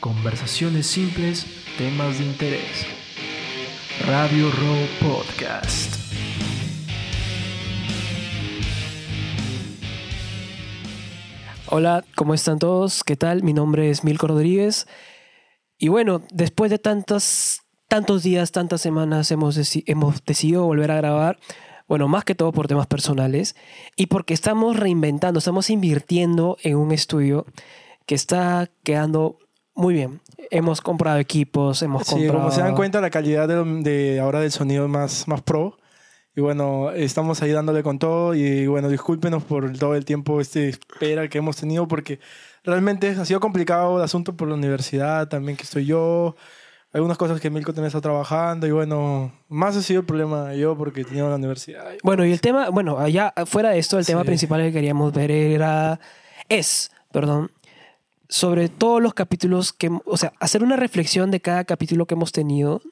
Conversaciones simples, temas de interés. Radio Row Podcast. Hola, ¿cómo están todos? ¿Qué tal? Mi nombre es Milko Rodríguez. Y bueno, después de tantos, tantos días, tantas semanas, hemos, hemos decidido volver a grabar. Bueno, más que todo por temas personales y porque estamos reinventando, estamos invirtiendo en un estudio que está quedando muy bien. Hemos comprado equipos, hemos Sí, comprado... como se dan cuenta, la calidad de, de ahora del sonido es más, más pro. Y bueno, estamos ahí dándole con todo. Y bueno, discúlpenos por todo el tiempo este espera que hemos tenido, porque realmente ha sido complicado el asunto por la universidad, también que estoy yo. Algunas cosas que Milko también está trabajando. Y bueno, más ha sido el problema yo, porque tenía la universidad. Bueno, y el tema, bueno, allá fuera de esto, el tema Sí. principal que queríamos ver era, es, perdón, sobre todos los capítulos que, o sea, hacer una reflexión de cada capítulo que hemos tenido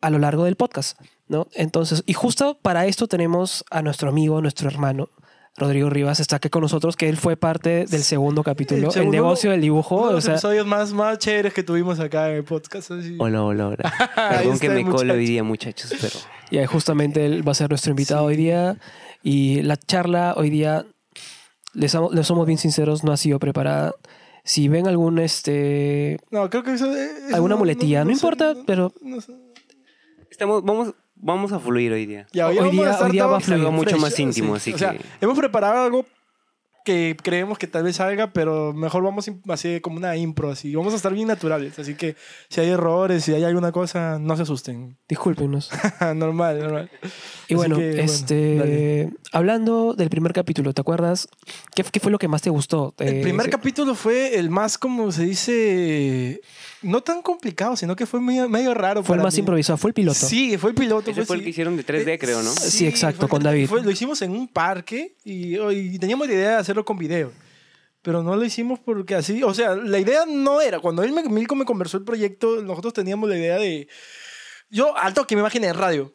a lo largo del podcast, ¿no? Entonces, y justo para esto tenemos a nuestro amigo, nuestro hermano, Rodrigo Rivas, está aquí con nosotros, que él fue parte del segundo capítulo, el, segundo- negocio del dibujo, Uno de o los sea, episodios más, más chéveres que tuvimos acá en el podcast. así. Hola, hola, hola. Perdón que el me colo hoy día, muchachos, pero y justamente él va a ser nuestro invitado hoy día, y la charla hoy día, les, les somos bien sinceros, no ha sido preparada. Si ven algún, este, No, creo que eso, eso alguna muletilla, no, importa, no- pero no sé. estamos, vamos, vamos a fluir hoy día. Ya, Hoy vamos día- hoy día va a fluir. Algo mucho fresh, más íntimo, así O sea, que- hemos preparado algo que creemos que tal vez salga, pero mejor vamos así como una impro, así. Vamos a estar bien naturales, así que si hay errores, si hay alguna cosa, no se asusten. discúlpenos. normal, normal. Y Así bueno, que, bueno, este, dale. hablando del primer capítulo, ¿te acuerdas? ¿Qué, qué fue lo que más te gustó? El Eh, primer sí. capítulo fue el más, como se dice, no tan complicado, sino que fue medio, medio raro. Fue el para más mí. improvisado, fue el piloto. Sí, fue el piloto. Ese fue el sí. que hicieron de 3D, creo, ¿no? Sí, exacto, fue- con David. fue- lo hicimos en un parque y, y teníamos la idea de hacerlo con video. Pero no lo hicimos porque así, o sea, la idea no era, cuando él me, Milko me conversó el proyecto, nosotros teníamos la idea de, yo alto que me imaginé en radio.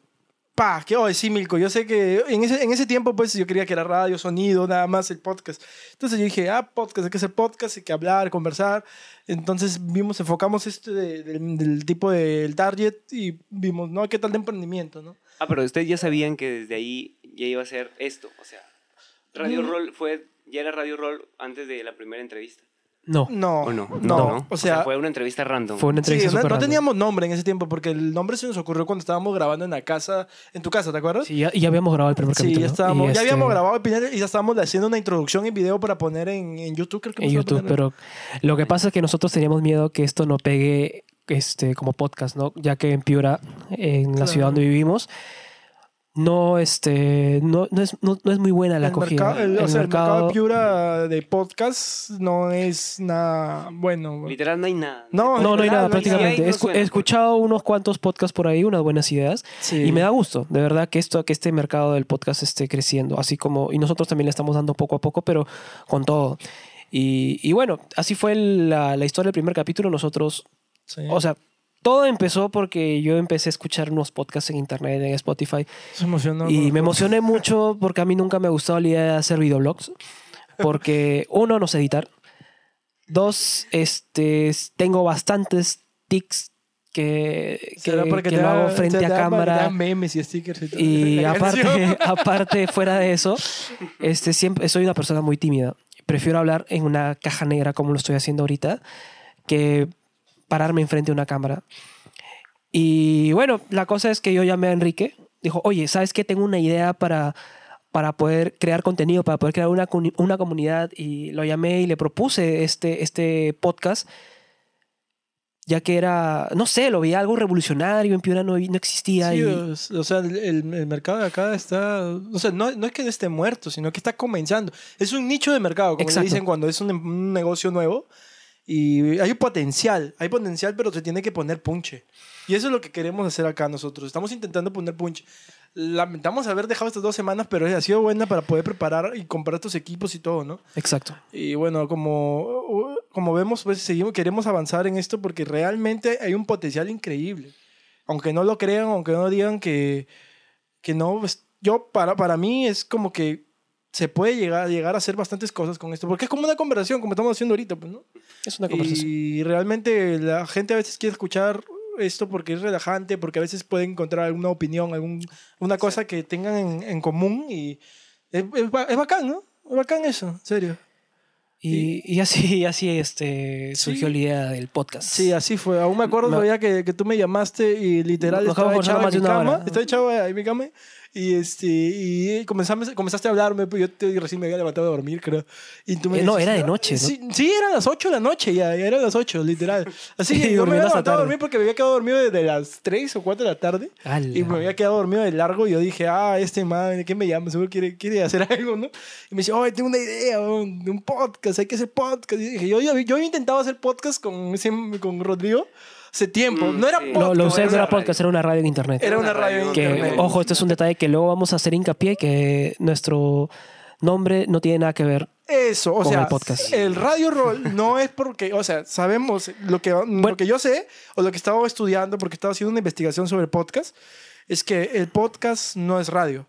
Pa, que, oh, sí, Milko, yo sé que en ese, en ese tiempo pues yo quería que era radio, sonido, nada más el podcast. Entonces yo dije, ah, podcast, hay que hacer podcast, hay que hablar, conversar. Entonces vimos, enfocamos esto de- del, del tipo del target y vimos, ¿no? ¿Qué tal de emprendimiento, no? Ah, pero ustedes ya sabían que desde ahí ya iba a ser esto. O sea, Radio Mm. Roll fue, ya era Radio Roll antes de la primera entrevista. No, No, ¿O no? no, o sea, fue una entrevista random. fue una sí, entrevista no, súper no random. teníamos nombre en ese tiempo porque el nombre se nos ocurrió cuando estábamos grabando en la casa, en tu casa, ¿te acuerdas? Sí, ya, ya habíamos grabado el primer Sí, capítulo. ya, estábamos, ya este, habíamos grabado el primer y ya estábamos haciendo una introducción en video para poner en, en YouTube. Creo que En YouTube, pero lo que pasa es que nosotros teníamos miedo que esto no pegue este, como podcast, ¿no? Ya que en Piura, en la Claro. ciudad donde vivimos, no, este, no, no, es, no, no es muy buena la el acogida. mercado, el- o El el mercado de Piura de podcast no es nada bueno. Literal no hay nada. No, No, no hay nada hay prácticamente. He escuchado unos cuantos podcasts por ahí, unas buenas ideas. Sí. Y me da gusto, de verdad, que esto, que este mercado del podcast esté creciendo, así como, y nosotros también le estamos dando poco a poco, pero con todo. Y, y bueno, así fue la, la historia del primer capítulo. Nosotros, Sí. o sea, todo empezó porque yo empecé a escuchar unos podcasts en internet, en Spotify, Se emocionó. y me emocioné mucho porque a mí nunca me ha gustado la idea de hacer videoblogs, porque uno, no sé editar, dos, este, tengo bastantes tics que, que, ¿Será porque que te lo da- hago frente te a da- cámara. memes y stickers y todo. Y aparte, aparte, fuera de eso, este, siempre soy una persona muy tímida. Prefiero hablar en una caja negra como lo estoy haciendo ahorita que pararme enfrente de una cámara. Y bueno, la cosa es que yo llamé a Enrique. Dijo, oye, ¿sabes qué? Tengo una idea para, para poder crear contenido, para poder crear una, una comunidad. Y lo llamé y le propuse este, este podcast ya que era, no sé, lo veía algo revolucionario, en Piura no, no existía. Sí, y, o sea, el, el- mercado de acá está. O sea, no, no es que esté muerto, sino que está comenzando. Es un nicho de mercado, como le dicen cuando es un, un negocio nuevo. Y hay potencial, hay potencial, pero se tiene que poner punche. Y eso es lo que queremos hacer acá nosotros. Estamos intentando poner punche. Lamentamos haber dejado estas dos semanas, pero ha sido buena para poder preparar y comprar estos equipos y todo, ¿no? Exacto. Y bueno, como, como vemos, pues seguimos, queremos avanzar en esto porque realmente hay un potencial increíble. Aunque no lo crean, aunque no digan que, que no, pues, yo para, para mí es como que se puede llegar, llegar a hacer bastantes cosas con esto, porque es como una conversación, como estamos haciendo ahorita, pues, ¿no? Es una conversación. Y realmente la gente a veces quiere escuchar esto porque es relajante, porque a veces pueden encontrar alguna opinión, algún, una cosa que tengan en, en común y es, es es bacán, ¿no? Es bacán eso, en serio. Y, y así, así este, surgió Sí. la idea del podcast. Sí, así fue. Aún me acuerdo Me- todavía que, que tú me llamaste y literal estaba echado en mi cama. Estaba echado en mi cama y, este, y comenzamos, comenzaste a hablarme, pues yo te- recién me había levantado a dormir, creo. Y tú me Eh, no, era de noche, ¿no? Sí, sí, eran las 8 de la noche ya, ya eran las 8, literal. Así que yo me había levantado a dormir porque me había quedado dormido desde las 3 o 4 de la tarde. Ala. Y me había quedado dormido de largo y yo dije, ah, este man, ¿qué me llama? Seguro quiere, quiere hacer algo, ¿no? Y me dice, oye, tengo una idea de un podcast, hay que hacer podcast. Y dije, yo, yo, yo había intentado hacer podcast con, ese- con Rodrigo hace tiempo. Mm, no era sí. podcast. Lo, lo usé, era no era radio. podcast, era una radio en internet. Era una radio en que, internet. ojo, este es un detalle que luego vamos a hacer hincapié, que nuestro nombre no tiene nada que ver. Eso, o con sea, el podcast. el radio roll no es porque, o sea, sabemos lo que, lo que yo sé o lo que estaba estudiando porque estaba haciendo una investigación sobre podcast, es que el podcast no es radio.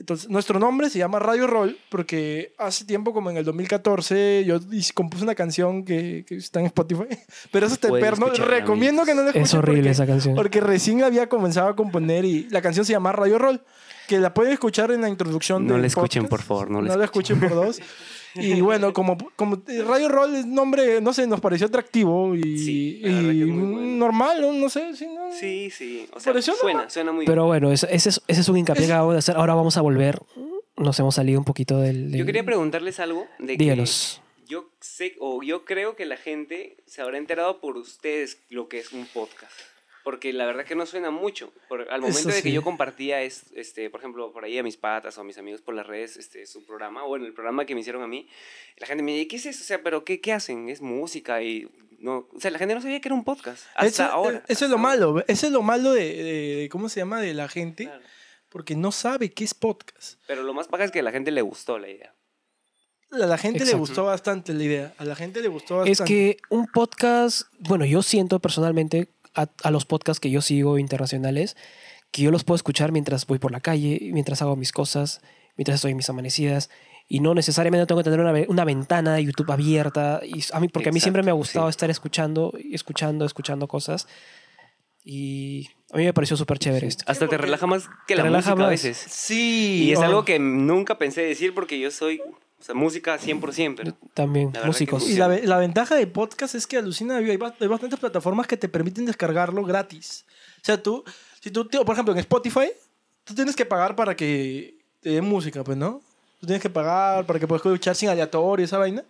Entonces, nuestro nombre se llama Radio Roll porque hace tiempo, como en el 2014, yo compuse una canción que, que está en Spotify, pero eso está perno. Recomiendo que no la escuchen Es horrible porque, esa canción. porque recién la había comenzado a componer y la canción se llama Radio Roll, que la pueden escuchar en la introducción No la escuchen, podcast. por favor, no la No la escuchen por dos. Y bueno, como, como Radio Roll es nombre, no sé, nos pareció atractivo y, Sí, que bueno. normal, no, No sé. Sí, no, Sí, sí. O sea, Pareció suena, normal. suena muy Pero bueno, ese, ese es, ese es un hincapié Es- que acabamos de hacer. Ahora vamos a volver. Nos hemos salido un poquito del... bien. Yo quería preguntarles algo de que Díganos. yo sé o yo creo que la gente se habrá enterado por ustedes lo que es un podcast. Porque la verdad que no suena mucho. Por- al momento Eso de sí. que yo compartía, es, este, por ejemplo, por ahí a mis patas o a mis amigos por las redes, este, su programa, o bueno, el programa que me hicieron a mí, la gente me dice, ¿qué es eso? O sea, ¿pero qué, qué hacen? Es música y... No, o sea, la gente no sabía que era un podcast. Hasta eso, ahora. Eso es hasta lo ahora. malo. Eso es lo malo de, de- de- ¿cómo se llama? De la gente. Claro. Porque no sabe qué es podcast. Pero lo más paja es que a la gente le gustó la idea. A la gente le Exacto. gustó bastante la idea. A la gente le gustó bastante. Es que un podcast, bueno, yo siento personalmente a, a los podcasts que yo sigo internacionales, que yo los puedo escuchar mientras voy por la calle, mientras hago mis cosas, mientras estoy en mis amanecidas, y no necesariamente tengo que tener una, ve- una ventana de YouTube abierta, y a mí, porque a mí siempre me ha Exacto, gustado sí. estar escuchando, y escuchando, escuchando cosas, y a mí me pareció súper chévere esto. Hasta te relaja más que Te la relaja música a más. veces. Sí. Y es oh. algo que nunca pensé decir porque yo soy o sea, música 100%, pero También, músicos. Y la, la ventaja de podcast es que alucina, hay, hay bastantes plataformas que te permiten descargarlo gratis. O sea, tú, si tú, por ejemplo, en Spotify, tú tienes que pagar para que te den música, pues, ¿no? Tú tienes que pagar para que puedas escuchar sin aleatorio, esa vaina.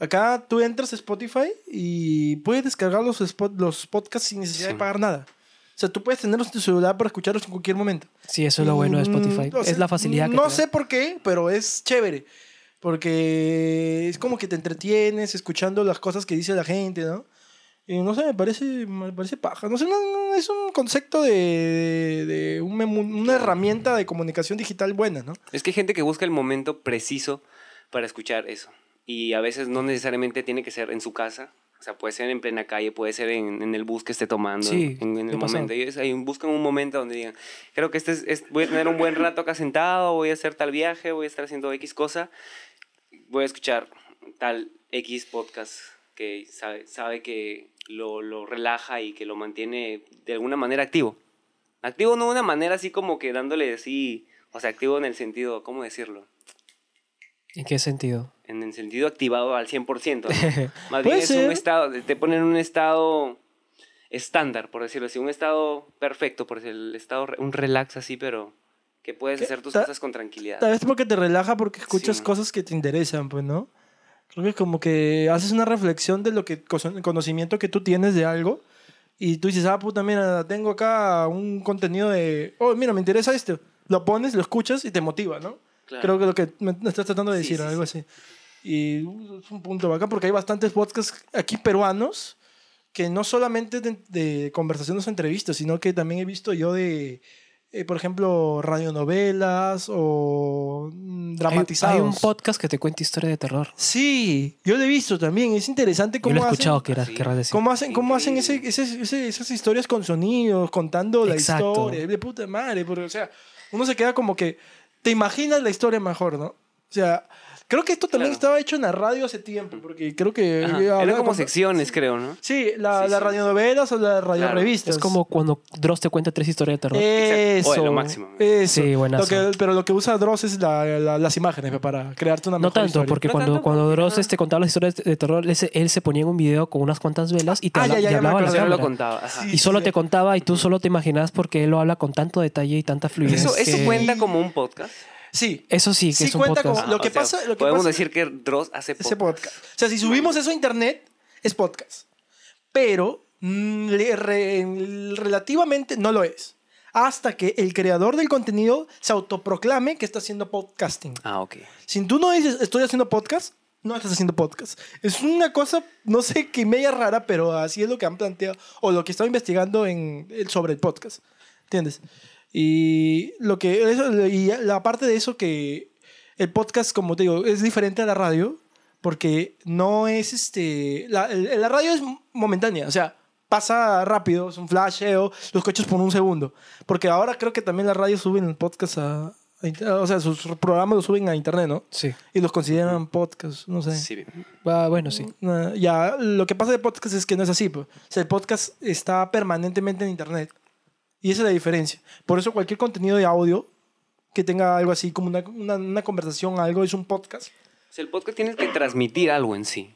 Acá tú entras a Spotify y puedes descargar los, spot- los podcasts sin necesidad Sí. de pagar nada. O sea, tú puedes tenerlos en tu celular para escucharlos en cualquier momento. Sí, eso es lo bueno de Spotify. Mm, sea, es la facilidad que No te da. sé por qué, pero es chévere. Porque es como que te entretienes escuchando las cosas que dice la gente, ¿no? No sé, me parece, me parece paja. No sé, no, es un concepto de, de- una herramienta de comunicación digital buena, ¿no? es que hay gente que busca el momento preciso para escuchar eso. Y a veces no necesariamente tiene que ser en su casa. O sea, puede ser en plena calle, puede ser en, en el bus que esté tomando, Sí, en, en el momento. Ellos ahí buscan un momento donde digan, creo que este es, es- voy a tener un buen rato acá sentado, voy a hacer tal viaje, voy a estar haciendo X cosa, voy a escuchar tal X podcast que sabe, sabe que lo, lo relaja y que lo mantiene de alguna manera activo. Activo no de una manera así como que dándole así, o sea, activo en el sentido, ¿cómo decirlo? ¿En qué sentido? En el sentido activado al 100%. ¿no? Más bien es ser. un estado, te ponen un estado estándar, por decirlo así, un estado perfecto, por decir, el estado, un relax así, pero que puedes ¿Qué? hacer tus Ta- cosas con tranquilidad. Tal vez porque te relaja porque escuchas Sí. cosas que te interesan, pues, ¿no? Creo que como que haces una reflexión de lo que conocimiento que tú tienes de algo y tú dices, ah, puta, mira, tengo acá un contenido de, oh, mira, me interesa esto. Lo pones, lo escuchas y te motiva, ¿no? Claro. Creo que lo que me me estás tratando de Sí, decir, sí, algo así. Y es un punto bacán porque hay bastantes podcasts aquí peruanos que no solamente de, de conversaciones o entrevistas, sino que también he visto yo de, eh, por ejemplo, radionovelas o mm, Hay, dramatizados. hay un podcast que te cuenta historia de terror. Sí, yo lo he visto también. Es interesante Yo cómo lo he hacen, escuchado, que era, Sí. decir. cómo hacen, cómo hacen ese, ese- ese- esas historias con sonidos, contando la Exacto. historia. De puta madre, porque, o sea, uno se queda como que te imaginas la historia mejor, ¿no? O sea, Creo que esto también Claro. estaba hecho en la radio hace tiempo, porque creo que... Eran como secciones, creo, ¿no? Sí, la, Sí, las sí. radionovelas o las radiorevistas. Es como cuando Dross te cuenta tres historias de terror. Eso. Oye, lo máximo. Eso. Sí, buenazo. Lo que- pero lo que usa Dross es la- la- las imágenes para crearte una no mejor tanto, historia. porque No cuando, tanto, cuando porque- Dross ajá. este, contaba las historias de, terror, él se, él se ponía en un video con unas cuantas velas y te, Ah, habla- ya, ya, hablaba a la lo contaba. Sí. Y solo te contaba y tú solo te imaginabas porque él lo habla con tanto detalle y tanta fluidez. Eso, eso que- cuenta como un podcast. Sí. Eso sí, que Sí es un cuenta podcast. como- Lo Ah, que o sea, pasa- lo que podemos pasa- decir que Dross hace podcast. Ese podcast. O sea, si subimos eso a internet, es podcast. Pero mm, le- re- relativamente no lo es. Hasta que el creador del contenido se autoproclame que está haciendo podcasting. Ah, ok. Si tú no dices estoy haciendo podcast, no estás haciendo podcast. Es una cosa, no sé qué media rara, pero así es lo que han planteado o lo que estaba investigando en, sobre el podcast. ¿Entiendes? Y lo que eso- y la parte de eso que el podcast, como te digo, es diferente a la radio porque no es este la, el- la radio es momentánea, o sea, pasa rápido, es un flasheo, los coches por un segundo. Porque ahora creo que también la radio suben el podcast a, o sea, sus programas los suben a internet, ¿no? Sí. Y los consideran podcast, no sé. Sí. Ah, bueno, sí. No, ya, lo que pasa de podcast es que no es así. pues. O sea, el podcast está permanentemente en internet. Y esa es la diferencia. Por eso cualquier contenido de audio que tenga algo así como una, una, una conversación, algo, es un podcast. O sea, el podcast tiene que transmitir algo en sí.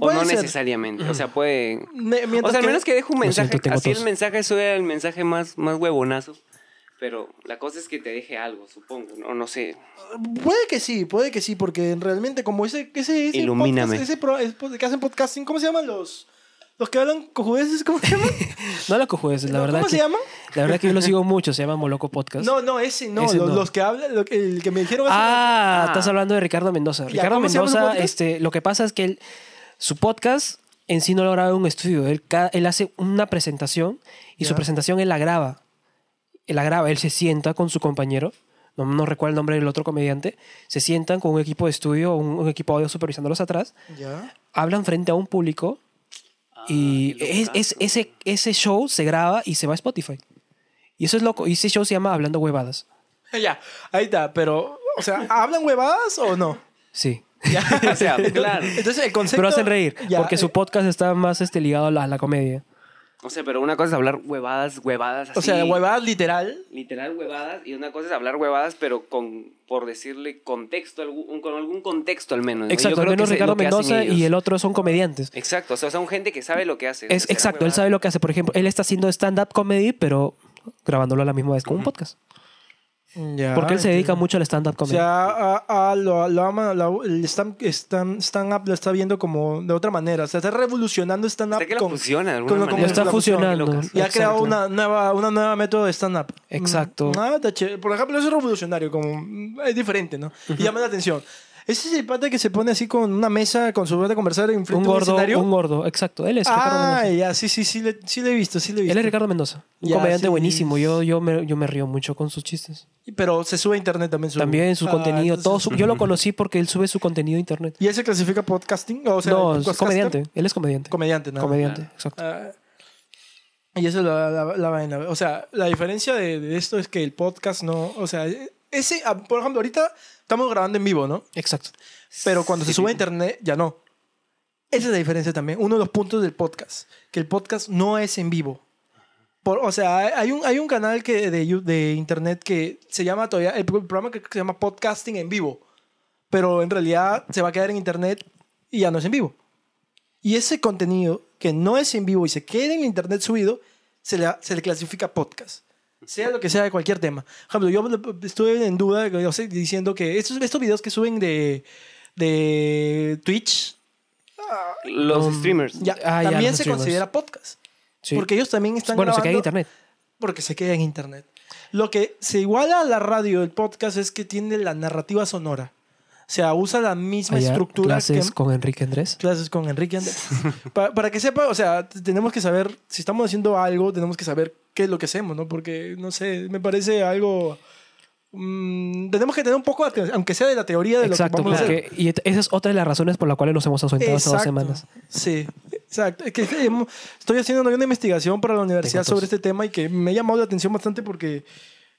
O no ser. necesariamente. O sea, puede. Me- O sea, al menos que deje un mensaje. siento, así el mensaje sea el mensaje más, más huevonazo. Pero la cosa es que te deje algo, supongo. No, no sé. Puede que sí, puede que sí, porque realmente como ese, ese, ese Ilumíname. podcast, ese pro- que hacen podcasting, ¿cómo se llaman los, los que hablan cojudeces? ¿Cómo se llaman? No la cojudes, la No, verdad ¿Cómo que, se llaman? La verdad que yo lo sigo mucho, se llama Moloco Podcast. No, no, ese no, Ese los, no. los que hablan, lo el que me dijeron hace- Ah, Ah. estás hablando de Ricardo Mendoza. Ricardo ¿cómo se llama su Mendoza, este, lo que pasa es que él, su podcast en sí no lo graba en un estudio. Él, él hace una presentación y su presentación él la graba. Él la graba, él se sienta con su compañero, no, no recuerdo el nombre del otro comediante, se sientan con un equipo de estudio, un, un equipo de audio supervisándolos atrás, Ya. hablan frente a un público y qué es, ese, ese show se graba y se va a Spotify. Y eso es loco. Y ese show se llama Hablando Huevadas. Ya, ahí está, pero, o sea, ¿hablan huevadas o no? Sí. O sea, claro. Entonces el concepto... Pero hacen reír, Ya, porque su podcast está más este, ligado a la, a la comedia. O sea, pero una cosa es hablar huevadas, huevadas así. O sea, huevadas literal. Literal huevadas. Y una cosa es hablar huevadas, pero con, por decirle, contexto, algún, con algún contexto al menos. ¿no? Exacto, al creo que menos Ricardo Mendoza y el otro son comediantes. Exacto, o sea, son gente que sabe lo que hace. Es, exacto, él sabe lo que hace. Por ejemplo, él está haciendo stand-up comedy, pero grabándolo a la misma vez con un podcast. Ya, Porque él se dedica mucho al stand-up O comedy. sea, a, a- lo, lo ama, lo- el stand, stand, stand-up lo está viendo como de otra manera. O sea, está revolucionando stand-up Sé que lo con... fusiona de alguna con con Lo está fusión, fusionando. locas. Y ha creado una nueva, una nueva método de stand-up. Exacto. Mm, chévere. Por ejemplo, eso es revolucionario, como mm, es diferente, ¿no? Y llama la atención. Ese es el pata que se pone así con una mesa, con su de conversar en frente Un de un gordo, escenario. un gordo, exacto. Él es Ricardo ah, Mendoza. ya, sí, sí, sí, le, sí le he visto, sí le he visto. Él es Ricardo Mendoza. Un Ya, comediante sí. buenísimo. Yo, yo, me, yo me río mucho con sus chistes. Pero se sube a internet también. Su, También su Ah, contenido. entonces- todo su- yo lo conocí porque él sube su contenido a internet. ¿Y él se clasifica podcasting? O sea, no, es comediante. Él es comediante. Comediante, ¿no? comediante, Claro. exacto. Ah, y eso es la, la, la vaina. O sea, la diferencia de, de esto es que el podcast no. O sea, ese, ah, por ejemplo, ahorita estamos grabando en vivo, ¿no? Exacto. Pero cuando se Sí, sube a internet, ya no. Esa es la diferencia también. Uno de los puntos del podcast. Que el podcast no es en vivo. Por, o sea, hay- un, hay un canal que, de, de internet que se llama todavía. El programa que se llama Podcasting en vivo. Pero en realidad se va a quedar en internet y ya no es en vivo. Y ese contenido que no es en vivo y se queda en internet subido, se le, se le clasifica podcast. Sea lo que sea de cualquier tema. Por ejemplo, yo estuve en duda yo sé, diciendo que estos, estos videos que suben de, de Twitch, Los Um, streamers. ya, Ah, ya, también los se streamers. considera podcast. Sí. Porque ellos también están bueno, se grabando queda en internet. porque se queda en internet. Lo que se iguala a la radio, el podcast, es que tiene la narrativa sonora. O sea, usa la misma Allá, estructura clases que con Enrique Andrés. clases con Enrique Andrés. Pa- para, que sepa, o sea, tenemos que saber, si estamos haciendo algo, tenemos que saber qué es lo que hacemos, ¿no? Porque, no sé, me parece algo... mm, tenemos que tener un poco, de- aunque sea de la teoría de Exacto, lo que vamos a hacer. porque, y esa es otra de las razones por las cuales nos hemos ausentado estas dos semanas. Sí, exacto. Es que hemos- estoy haciendo una investigación para la universidad sobre este tema y que me ha llamado la atención bastante porque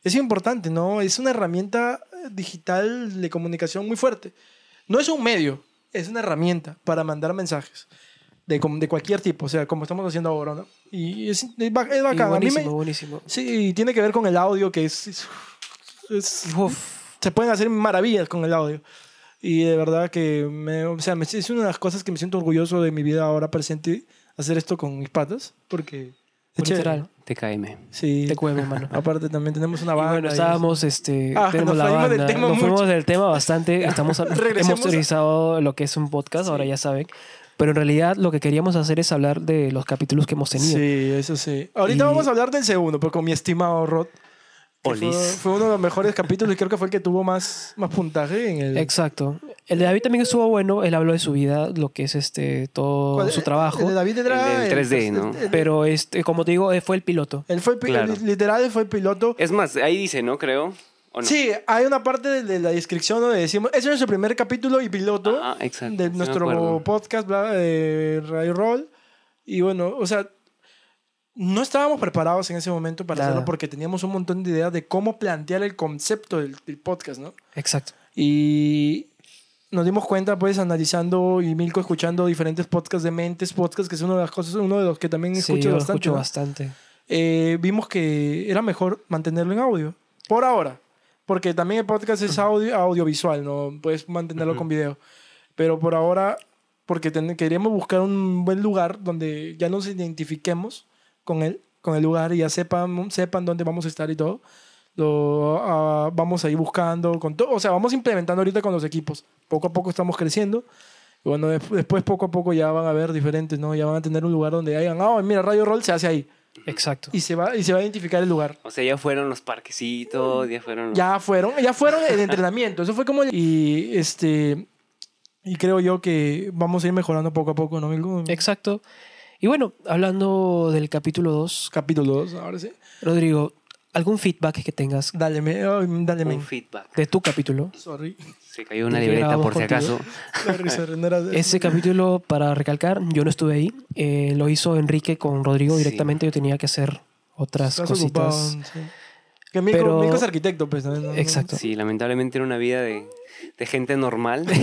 es importante, ¿no? Es una herramienta digital de comunicación muy fuerte. no es un medio, es una herramienta para mandar mensajes de, de cualquier tipo, o sea, como estamos haciendo ahora, ¿no? Y es, es, es Y bacán. A mí me- buenísimo, buenísimo. sí, y tiene que ver con el audio, que es, es- es- se pueden hacer maravillas con el audio. Y de verdad que me, o sea, me- es una de las cosas que me siento orgulloso de mi vida ahora presente, hacer esto con mis patas, porque... es chévere, literal. TKM. Sí. Te cueve, hermano. Aparte también tenemos una Y banda. bueno, estábamos, este, Ah, tenemos nos la salimos del banda. tema nos fuimos mucho. del tema bastante. Estamos, hemos teorizado lo que es un podcast, ahora ya saben. Pero en realidad lo que queríamos hacer es hablar de los capítulos que hemos tenido. Sí, eso sí. Ahorita Y- vamos a hablar del segundo, pero con mi estimado Rod. Fue, fue uno de los mejores capítulos y creo que fue el que tuvo más, más puntaje en el... Exacto. El de David también estuvo bueno. Él habló de su vida, lo que es este todo ¿Cuál? su El trabajo. de David Edra, El del 3D, ¿no? el- el- Pero este, como te digo, fue el piloto. Él fue el Claro. el- literal, fue el piloto. Es más, ahí dice, ¿no? Creo. ¿O no? Sí, hay una parte de, de la descripción donde decimos, ese es nuestro primer capítulo y piloto Ah, de nuestro podcast, bla, de Radio Roll. Y bueno, o sea, no estábamos preparados en ese momento para Nada. hacerlo porque teníamos un montón de ideas de cómo plantear el concepto del, del podcast, ¿no? Exacto. Y nos dimos cuenta, pues, analizando y Milko escuchando diferentes podcasts de Mentes Podcast, que es una de las cosas, uno de los que también Sí, escucho yo lo bastante. escucho ¿no? bastante. Eh, vimos que era mejor mantenerlo en audio. Por ahora. Porque también el podcast es audio, audiovisual, no puedes mantenerlo con video. Pero por ahora, porque ten- queríamos buscar un buen lugar donde ya nos identifiquemos con él, con el lugar y ya sepan, sepan dónde vamos a estar y todo. Lo ah, vamos a ir buscando con todo, o sea, vamos implementando ahorita con los equipos. Poco a poco estamos creciendo. Y bueno, des- después poco a poco ya van a ver diferentes, ¿no? Ya van a tener un lugar donde hayan, ah, mira, Radio Roll se hace ahí. Exacto. Y se va, y se va a identificar el lugar. O sea, ya fueron los parquecitos, ya fueron... los- Ya fueron, ya fueron el entrenamiento. Eso fue como el- y este y creo yo que vamos a ir mejorando poco a poco, ¿no? Exacto. Y bueno, hablando del capítulo 2, Capítulo 2, ahora sí. Rodrigo, ¿algún feedback que tengas Dale, me, ay, dale, Un feedback. de tu capítulo? Sorry. Se cayó una ¿De qué libreta por si acaso. Sorry, sorry, no era- Ese capítulo, para recalcar, yo no estuve ahí. Eh, lo hizo Enrique con Rodrigo Sí. directamente. Yo tenía que hacer otras Estás ocupado, cositas. sí. Que Milko, Pero- Milko es arquitecto, pues. ¿no? Exacto. Sí, lamentablemente era una vida de, de gente normal.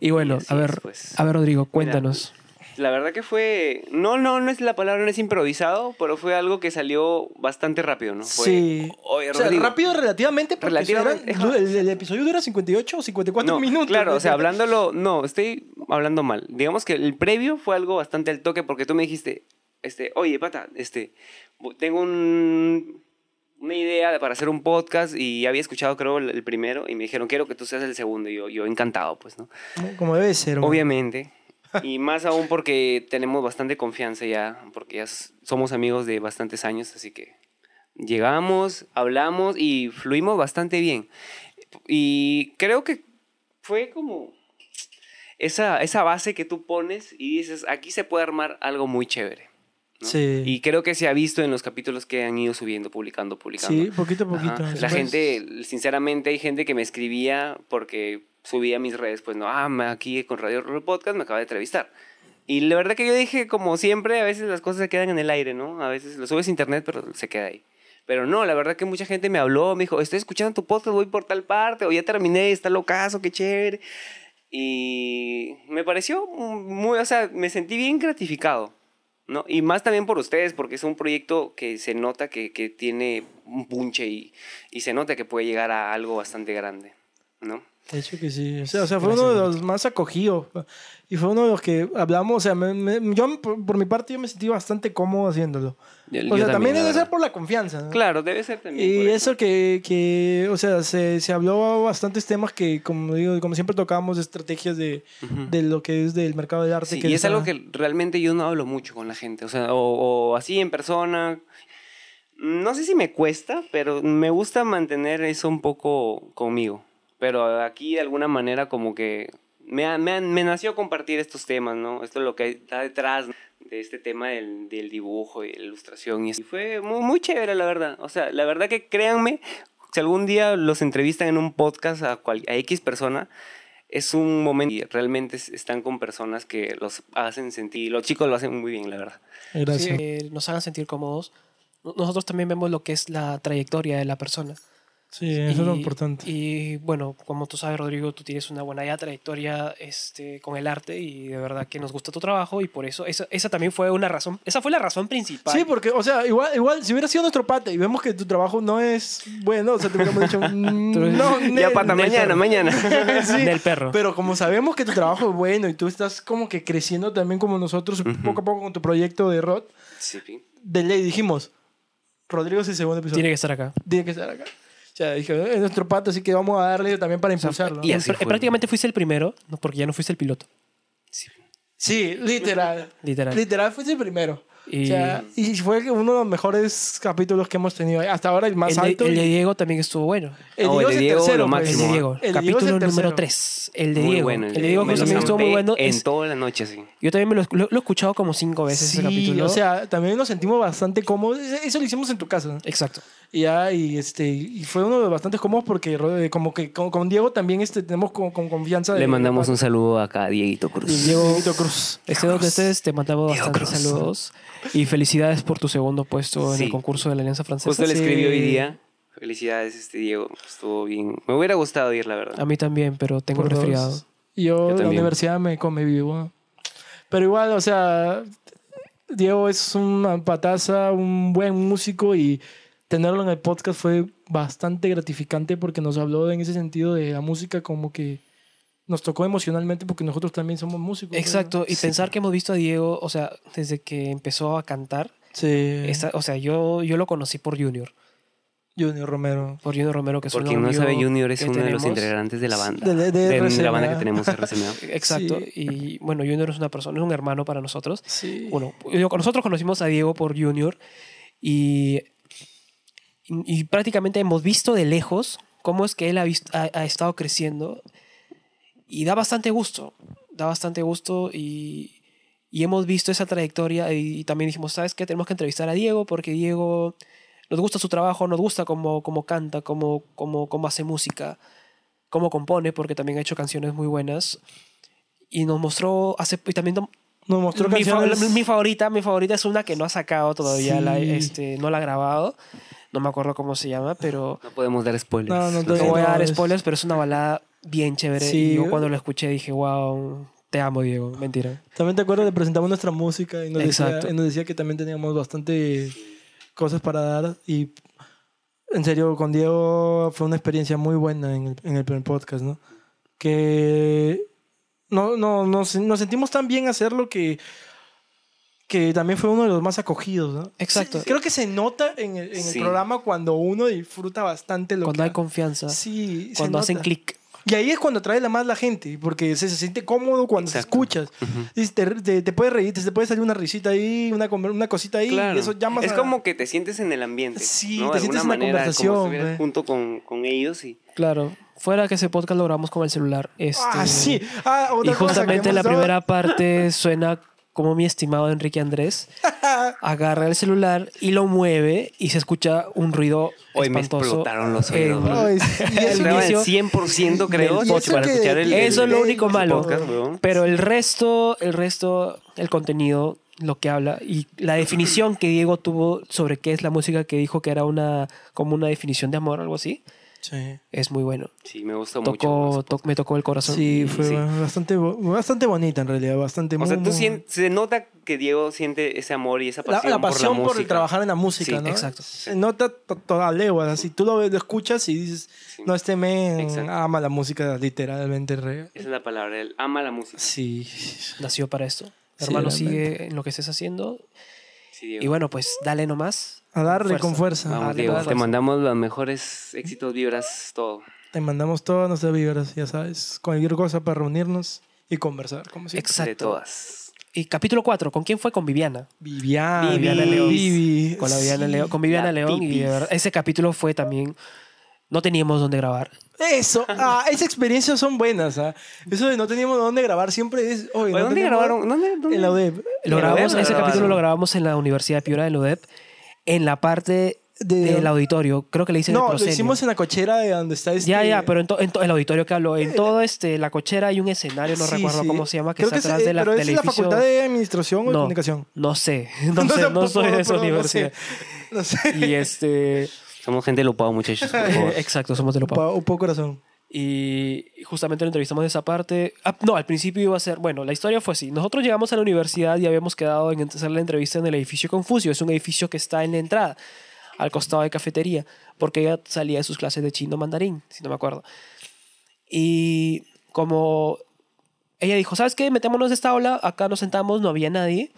Y bueno, a ver, es, pues. a ver, Rodrigo, cuéntanos. La verdad que fue... No, no, no es la palabra, no es improvisado, pero fue algo que salió bastante rápido, ¿no? Fue, Sí. Oye, O sea, Rodrigo". rápido relativamente porque Relativamente, el, el episodio dura 58 o 54 No, minutos. Claro, o sea, hablándolo, no, estoy hablando mal. Digamos que el previo fue algo bastante al toque porque tú me dijiste, este, oye, pata, este, tengo un, una idea para hacer un podcast y había escuchado, creo, el, el primero y me dijeron, quiero que tú seas el segundo. Y yo, yo encantado, pues, ¿no? Como debe ser. man. Y más aún porque tenemos bastante confianza ya, porque ya somos amigos de bastantes años, así que llegamos, hablamos y fluimos bastante bien. Y creo que fue como esa, esa base que tú pones y dices, aquí se puede armar algo muy chévere. ¿no? Sí. Y creo que se ha visto en los capítulos que han ido subiendo, publicando, publicando. Sí, poquito a Ajá. poquito. La Pues, gente, sinceramente, hay gente que me escribía porque subía a mis redes, pues no, ah, aquí con Radio Roll Podcast me acaba de entrevistar. Y la verdad que yo dije, como siempre, a veces las cosas se quedan en el aire, ¿no? A veces lo subes a internet, pero se queda ahí. Pero no, la verdad que mucha gente me habló, me dijo, estoy escuchando tu podcast, voy por tal parte, o ya terminé, está locazo, qué chévere. Y me pareció muy, o sea, me sentí bien gratificado, ¿no? Y más también por ustedes, porque es un proyecto que se nota que, que tiene un punche y, y se nota que puede llegar a algo bastante grande, ¿no? De hecho que sí. O sea, o sea, fue uno de los más acogidos. Y fue uno de los que hablamos. O sea, me- me- yo por, por mi parte yo me sentí bastante cómodo haciéndolo. Yo- o yo sea, también, debe ser por la confianza. ¿no? Claro, debe ser también. Y por eso que, que, o sea, se, se habló bastantes temas que, como digo, como siempre tocábamos estrategias de, Ujú. de lo que es del mercado del arte. Sí, que y es algo que realmente yo no hablo mucho con la gente, o sea, o, o así en persona. No sé si me cuesta, pero me gusta mantener eso un poco conmigo. Pero aquí de alguna manera como que me, me, me nació compartir estos temas, ¿no? Esto es lo que está detrás de este tema del, del dibujo y la ilustración. Y fue muy, muy chévere, la verdad. O sea, la verdad que créanme, si algún día los entrevistan en un podcast a, cual- a X persona, es un momento y realmente es- están con personas que los hacen sentir, los chicos lo hacen muy bien, la verdad. Gracias. Sí, eh, nos hagan sentir cómodos. No- Nosotros también vemos lo que es la trayectoria de la persona. Sí, eso es lo importante. Y bueno, como tú sabes, Rodrigo, tú tienes una buena ya trayectoria este, con el arte y de verdad que nos gusta tu trabajo y por eso esa, esa también fue una razón, esa fue la razón principal. Sí, porque, o sea, igual, igual si hubiera sido nuestro pata y vemos que tu trabajo no es bueno, o sea, te hubiéramos dicho, mm, no, Ya pata, mañana, mañana. Sí, Del perro. Pero como sabemos que tu trabajo es bueno y tú estás como que creciendo también como nosotros poco a poco con tu proyecto de Rod, Sí, de ley dijimos, Rodrigo es el segundo episodio. Tiene que estar acá. Tiene que estar acá. O sea, dije, es nuestro pato, así que vamos a darle también para impulsarlo. y así pr- fue. prácticamente fuiste el primero, no, porque ya no fuiste el piloto, Sí. Sí, literal. literal. Literal, fuiste el primero. Y- O sea, y fue uno de los mejores capítulos que hemos tenido. Hasta ahora el más el, de, alto. el de Diego también estuvo bueno. el No, Diego el es de el Diego, tercero. lo pues. El de. Diego, El Diego capítulo es el número tercero. 3. El de Muy Diego. bueno. el de Diego también estuvo muy bueno. En Es- toda la noche, sí. yo también me lo, lo- lo he escuchado como cinco veces ese Sí, capítulo. o sea, también nos sentimos bastante cómodos. Eso lo hicimos en tu casa. ¿no? Exacto. Y ya, y, este, y fue uno de los bastante cómodos porque eh, como que con, con Diego también este, tenemos con, con confianza. de- Le mandamos un saludo acá a Dieguito y Cruz. Diego Dieguito Cruz. Este donde estés, te mandamos Diego bastantes Cruz. saludos. Y felicidades por tu segundo puesto en Sí. el concurso de la Alianza Francesa. Justo le Sí. escribí hoy día. Felicidades, este Diego. Estuvo bien. Me hubiera gustado ir, la verdad. A mí también, pero tengo un resfriado. Y yo, Yo la universidad me come vivo. Pero igual, o sea, Diego es una pataza, un buen músico y tenerlo en el podcast fue bastante gratificante porque nos habló en ese sentido de la música como que nos tocó emocionalmente porque nosotros también somos músicos. Exacto. Y pensar que hemos visto a Diego, o sea, desde que empezó a cantar. Sí. esta- o sea, yo, yo lo conocí por Junior. Junior Romero. Por Junior Romero, que es Por quien no sabe, Junior es uno de los integrantes de la banda. De- de- de RCMA. la banda que tenemos, RCMA. Exacto. Sí. Y bueno, Junior es una persona, es un hermano para nosotros. Sí. Bueno, nosotros conocimos a Diego por Junior y, y, prácticamente hemos visto de lejos cómo es que él ha, vis- ha- ha estado creciendo y da bastante gusto, da bastante gusto y, y hemos visto esa trayectoria y, también dijimos, ¿sabes qué? Tenemos que entrevistar a Diego porque Diego nos gusta su trabajo, nos gusta cómo, cómo canta, cómo, cómo, cómo hace música, cómo compone, porque también ha hecho canciones muy buenas. Y nos mostró, hace, y también nos- mostró mi, fa- mi favorita, mi favorita es una que no ha sacado todavía, Sí. la, este, no la ha grabado. No me acuerdo cómo se llama, pero No podemos dar spoilers. No, no, no voy a no, dar spoilers, pero es una balada bien chévere. Sí. Y yo cuando la escuché dije, wow, te amo, Diego. Mentira. También te acuerdas, le presentamos nuestra música y nos, decía, y nos decía que también teníamos bastante cosas para dar. Y en serio, con Diego fue una experiencia muy buena en el, en el primer podcast, ¿no? Que no, no, nos, nos sentimos tan bien hacerlo que, que también fue uno de los más acogidos, ¿no? Exacto. Sí, Creo que se nota en el, en el Sí. programa cuando uno disfruta bastante lo Cuando que hay confianza, Sí, cuando hacen clic. Y ahí es cuando atrae la más la gente, porque se, se siente cómodo cuando se Exacto. escuchas. Te, te, te puedes reír, te, te puede salir una risita ahí, una, una cosita ahí, Claro. y eso llamas es a- como que te sientes en el ambiente. Sí, ¿no? te De sientes en la conversación, Como si junto con, con ellos y Claro. Fuera que ese podcast lo grabamos con el celular. Este, Ah, sí. Ah, Y otra cosa que justamente la primera parte suena como mi estimado Enrique Andrés agarra el celular y lo mueve y se escucha un ruido Hoy me espantoso. explotaron los oídos, Ay, sí, y el eso- estaba en inicio- 100% creo eso para que- escuchar el, Eso es lo único el malo. podcast. Pero el resto, el resto, el contenido, lo que habla y la definición que Diego tuvo sobre qué es la música que dijo que era una como una definición de amor, algo así, Sí, es muy bueno. Sí, me gustó Tocó, mucho. to- me tocó el corazón. sí fue sí. Bastante, bastante bonita en realidad, bastante O sea, muy- tú muy- se nota que Diego siente ese amor y esa la, pasión, la pasión por por, la música. trabajar en la música, Sí, ¿no? exacto. Se nota to- toda legua, así tú lo, lo escuchas y dices, Sí. no, este men Exacto. ama la música literalmente. Esa es la palabra, él ama la música. Sí. Nació para esto. Sí, Hermano, realmente. sigue en lo que estés haciendo. Sí, Diego. Y bueno, pues dale nomás. A darle Fuerza. con fuerza. Vamos, dale, Diego, dale. te mandamos los mejores éxitos, vibras, todo. Te mandamos todas nuestras vibras, ya sabes, cualquier cosa para reunirnos y conversar, como siempre. Exacto. De todas. Y capítulo 4, ¿con quién fue? Con Viviana. Viviana, Viviana León. Vivi. Con, la Viviana Sí. León, con Viviana León. Y ese capítulo fue también. No teníamos dónde grabar. Eso, ah, esas experiencias son buenas. ¿ah? Eso de no teníamos dónde grabar siempre es. Oye, Oye, no ¿Dónde teníamos- grabaron? ¿Dónde, dónde? En la UDEP. Lo En la grabamos, UDEP ese lo capítulo lo grabamos en la Universidad de Piura, en la UDEP, en la parte De- del auditorio. Creo que le dicen el No, lo proscenio. hicimos en la cochera de donde está este. Ya, ya, pero en, to- en to- el auditorio que hablo, en todo este, la cochera hay un escenario, no Sí, recuerdo sí. cómo se llama, que Creo está es- atrás eh, de la, pero del es la edificio. facultad de administración o de no, comunicación. no sé, no, sé, no tampoco, soy de esa no universidad. No sé. Y este Somos gente lupado, muchachos. por favor. Exacto, somos de lo Pa- Un poco corazón. Y justamente lo entrevistamos de esa parte. Ah, no, al principio iba a ser. Bueno, la historia fue así. Nosotros llegamos a la universidad y habíamos quedado en hacer la entrevista en el edificio Confucio. Es un edificio que está en la entrada, al costado de cafetería, porque ella salía de sus clases de chino mandarín, si no me acuerdo. Y como ella dijo, ¿sabes qué? Metémonos de esta aula, acá nos sentamos, no había nadie.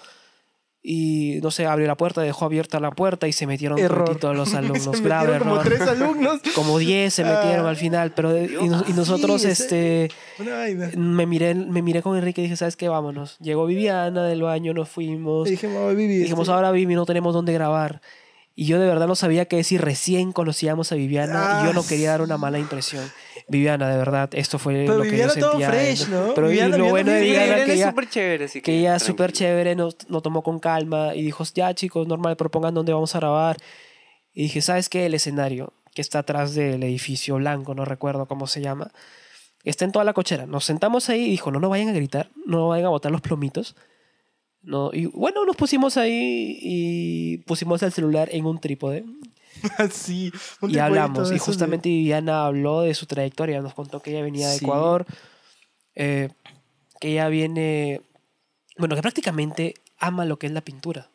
Y no sé, abrió la puerta, dejó abierta la puerta y se metieron toditos los alumnos. Grave metieron como error. tres alumnos. Como 10 se metieron Ah. al final, pero de- y, nos- y nosotros, Sí, este, me miré, me miré con Enrique y dije, ¿sabes qué? Vámonos. Llegó Viviana del baño, nos fuimos. Y dije, "Mamá, Vivi, Dijimos, ahora Vivi, no tenemos dónde grabar. Y yo de verdad no sabía qué decir. Recién conocíamos a Viviana y yo no quería dar una mala impresión. Viviana, de verdad, esto fue Pero lo que Viviana yo todo sentía. fresh, ¿no? Pero Viviana- lo bueno de Viviana- que es ella, súper chévere, así que. que ella súper chévere nos, nos tomó con calma y dijo, ya chicos, normal, propongan dónde vamos a grabar. Y dije, ¿sabes qué? El escenario que está atrás del edificio blanco, no recuerdo cómo se llama, está en toda la cochera. Nos sentamos ahí y dijo, no, no vayan a gritar, no vayan a botar los plomitos. No, y bueno, nos pusimos ahí y pusimos el celular en un trípode sí, y de hablamos. Y justamente Viviana habló de su trayectoria, nos contó que ella venía de Sí. Ecuador, eh, que ella viene, bueno, que prácticamente ama lo que es la pintura.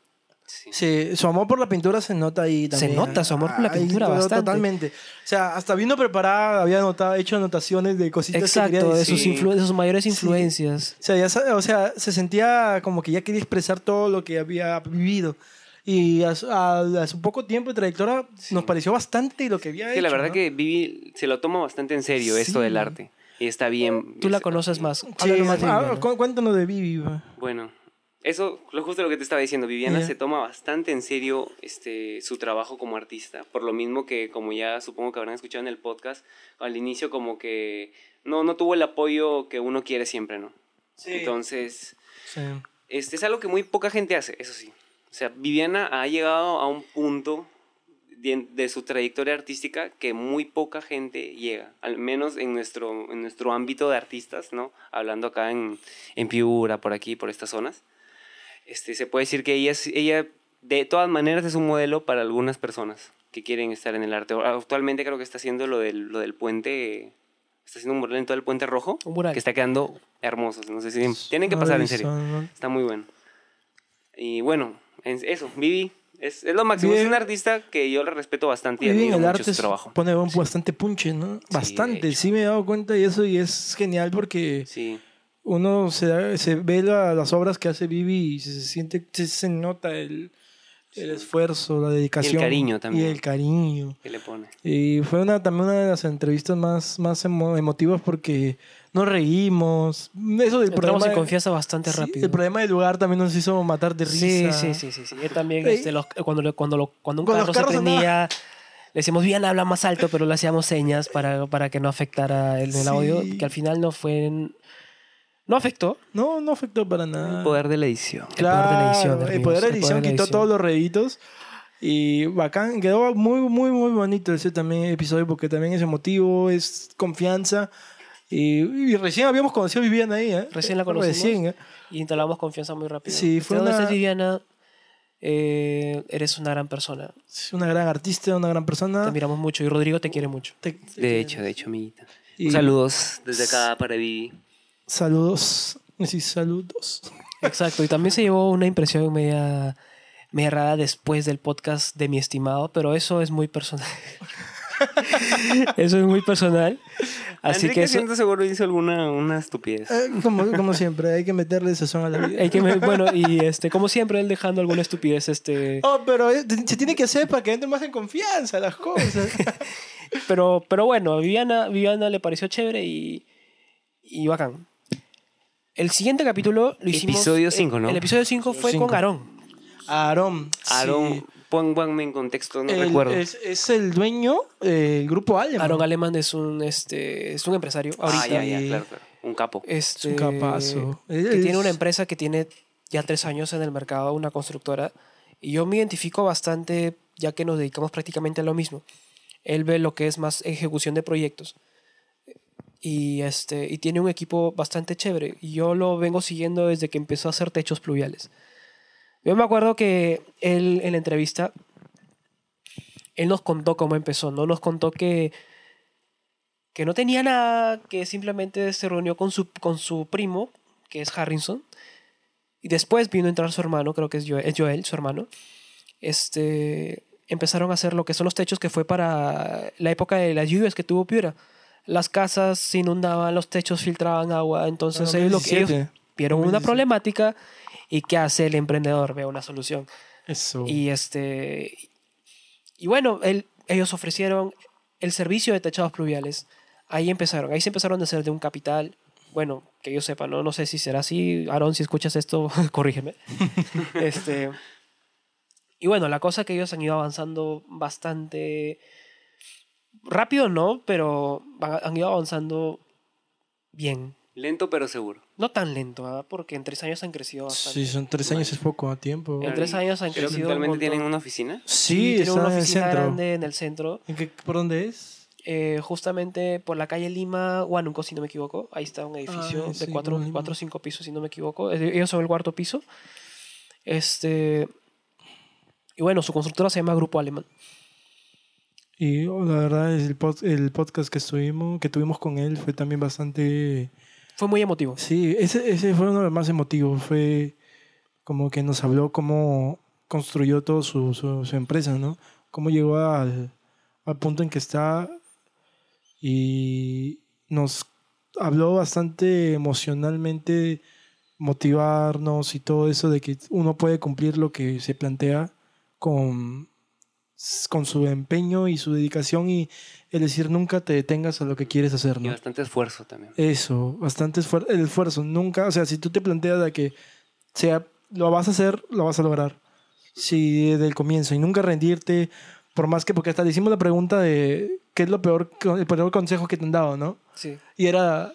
Sí. Sí, su amor por la pintura se nota ahí Se también. nota su amor por la pintura bastante. Totalmente. O sea, hasta vino preparada, había anotado, hecho anotaciones de cositas que Exacto, quería de sus, influ- de sus mayores Sí. influencias. O sea, ya o sea, se sentía como que ya quería expresar todo lo que había vivido. Y su poco tiempo de trayectoria nos pareció bastante lo que había Sí, hecho. la verdad ¿no? que Vivi se lo toma bastante en serio esto del arte. Y está bien. Tú la Es- conoces más. Sí, más de ah, cu- cuéntanos de Vivi. Bueno, eso, lo justo lo que te estaba diciendo, Viviana se toma bastante en serio este, su trabajo como artista, por lo mismo que, como ya supongo que habrán escuchado en el podcast, al inicio como que no, no tuvo el apoyo que uno quiere siempre, ¿no? Entonces, Sí. este es algo que muy poca gente hace, eso sí. O sea, Viviana ha llegado a un punto de, de su trayectoria artística que muy poca gente llega, al menos en nuestro, en nuestro ámbito de artistas, ¿no? Hablando acá en, en Piura, por aquí, por estas zonas. Este, se puede decir que ella, es- ella de todas maneras es un modelo para algunas personas que quieren estar en el arte. Actualmente creo que está haciendo lo del, lo del puente, está haciendo un mural en todo el puente rojo, Un mural. que está quedando hermoso. No sé si tienen que pasar en serio. Está muy bueno. Y bueno, en- eso, Vivi es, es lo máximo. Bien. Es un artista que yo le respeto bastante y Vivi en admiro el mucho arte su trabajo. pone un- bastante punche, ¿no? Bastante. de. Sí me he dado cuenta y eso y es genial porque Sí, uno se, da- se ve la- las obras que hace Vivi y se, siente, se, se nota el, el esfuerzo, la dedicación. cariño también. Y el cariño. ¿qué le pone? Y fue una, también una de las entrevistas más, más emo- emotivas porque nos reímos. Eso del Entramos problema en de- confianza bastante sí, rápido. El problema del lugar también nos hizo matar de Sí, risa. sí, sí, sí, sí. Yo también, Ey. este, los- cuando, cuando, lo- cuando un Cuando carro los se prendía, le decíamos, bien, habla más alto, pero le hacíamos señas para, para que no afectara el, el Sí. audio, que al final no fue... No afectó. No, no afectó para nada. El poder de la edición. El poder de la edición, Claro, amigos, el poder de la edición poder quitó edición. todos los réditos. Y bacán, quedó muy, muy, muy bonito ese también episodio porque también es emotivo, es confianza. Y, y recién habíamos conocido a Viviana ahí, ¿eh? Recién la conocimos. Recién, ¿eh? Y instalamos confianza muy rápido. Sí, fue ¿De dónde una- estás, Viviana? Eh, eres una gran persona. Es una gran artista, una gran persona. Te admiramos mucho. Y Rodrigo te quiere mucho. Te- te- De hecho, de hecho, amiguita. Y- Saludos desde acá para Vivi. Saludos. Sí, saludos. Exacto. Y también se llevó una impresión media, media rara después del podcast de mi estimado, pero eso es muy personal. eso es muy personal. Así Enrique que eso, siento seguro hizo alguna una estupidez. Eh, como, como siempre, hay que meterle sazón a la vida. hay que me- bueno, y este, como siempre, él dejando alguna estupidez, este. Oh, pero eh, se tiene que hacer para que entre más en confianza las cosas. Pero, pero bueno, a Viviana, Viviana le pareció chévere y, y bacán. El siguiente capítulo lo hicimos. Episodio cinco, ¿no? El episodio 5 fue Cinco. con Aarón. Aarón. sí. Aaron, pónganme en contexto, no El- recuerdo. Es, es el dueño del grupo Alemán. Aaron Alemán es un, este, es un empresario ahorita. ah, ya, ya, y- claro, claro. Un capo. Este, un capazo. Que Es- tiene una empresa que tiene ya tres años en el mercado, una constructora. Y yo me identifico bastante, ya que nos dedicamos prácticamente a lo mismo. Él ve lo que es más ejecución de proyectos. Y, este, y tiene un equipo bastante chévere. Yo lo vengo siguiendo desde que empezó a hacer techos pluviales. Yo me acuerdo que él en la entrevista, él nos contó cómo empezó, ¿no? Nos contó que, que no tenía nada, que simplemente se reunió con su, con su primo, que es Harrison, y después vino a entrar su hermano, creo que es Joel, es Joel, su hermano. Este, empezaron a hacer lo que son los techos, que fue para la época de las lluvias que tuvo Piura. Las casas se inundaban, los techos filtraban agua, entonces ellos, lo que, ellos 2017. vieron una 2017. problemática y ¿qué hace el emprendedor? Ve una solución. Eso. Y este y bueno, él- ellos ofrecieron el servicio de techados pluviales. Ahí empezaron, ahí se empezaron a hacer de un capital. Bueno, que yo sepa, no, no sé si será así. Aaron, si escuchas esto, corrígeme. este, y bueno, la cosa que ellos han ido avanzando bastante rápido, no, pero van- han ido avanzando bien. Lento pero seguro. No tan lento, ¿ah? porque en tres años han crecido bastante. Sí, son tres años, es poco a tiempo. En tres años han Creo que crecido. un actualmente montón. tienen una oficina. Sí, tiene está una en el oficina centro. grande en el centro. ¿En qué, ¿Por dónde es? eh, justamente por la calle Lima, Huánuco, si no me equivoco. Ahí está un edificio Ah, de sí, cuatro, o cinco pisos, si no me equivoco. Ellos son el cuarto piso. Este. Y bueno, su constructora se llama Grupo Alemán. Y oh, la verdad, el, pod- el podcast que, estuvimos, que tuvimos con él fue también bastante... Fue muy emotivo. Sí, ese, ese fue uno de los más emotivos. Fue como que nos habló cómo construyó todo su, su, su empresa, ¿no? Cómo llegó al, al punto en que está y nos habló bastante emocionalmente, motivarnos y todo eso de que uno puede cumplir lo que se plantea con, con su empeño y su dedicación y el decir nunca te detengas a lo que quieres hacer, Y ¿no? bastante esfuerzo también. Eso, bastante esfuer- el esfuerzo. Nunca, o sea, si tú te planteas de que sea, lo vas a hacer, lo vas a lograr. Si desde el comienzo y nunca rendirte, por más que, porque hasta le hicimos la pregunta de qué es lo peor, el peor consejo que te han dado, ¿no? Sí. Y era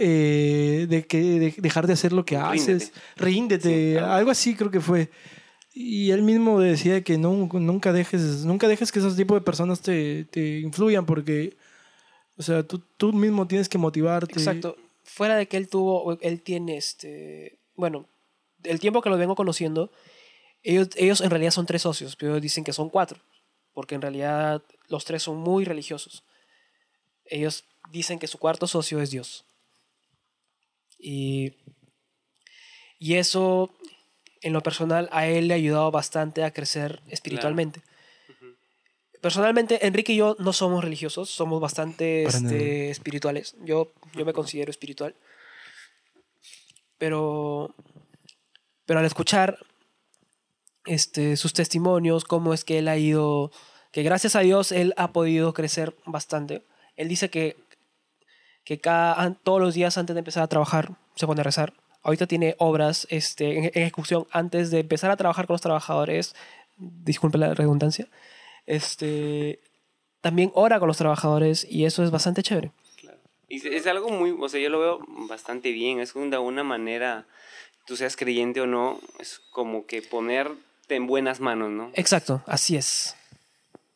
eh, de que de dejar de hacer lo que Ríndete. haces, ríndete, Sí, claro. algo así creo que fue. Y él mismo decía que nunca dejes, nunca dejes que esos tipos de personas te, te influyan porque, o sea, tú, tú mismo tienes que motivarte. Exacto. Fuera de que él tuvo, él tiene este, bueno, el tiempo que lo vengo conociendo, ellos, ellos en realidad son tres socios, pero dicen que son cuatro, porque en realidad los tres son muy religiosos. Ellos dicen que su cuarto socio es Dios. Y, y eso, en lo personal, a él le ha ayudado bastante a crecer espiritualmente. Personalmente, Enrique y yo no somos religiosos, somos bastante este, espirituales. Yo, yo me considero espiritual. Pero, pero al escuchar este, sus testimonios, cómo es que él ha ido, que gracias a Dios él ha podido crecer bastante. Él dice que, que cada, todos los días antes de empezar a trabajar se pone a rezar. Ahorita tiene obras este, en, en ejecución antes de empezar a trabajar con los trabajadores. Disculpe la redundancia. Este, también ora con los trabajadores y eso es bastante chévere. Claro. Y es- algo muy, o sea, yo lo veo bastante bien. Es de una manera, tú seas creyente o no, es como que ponerte en buenas manos, ¿no? Exacto, así es.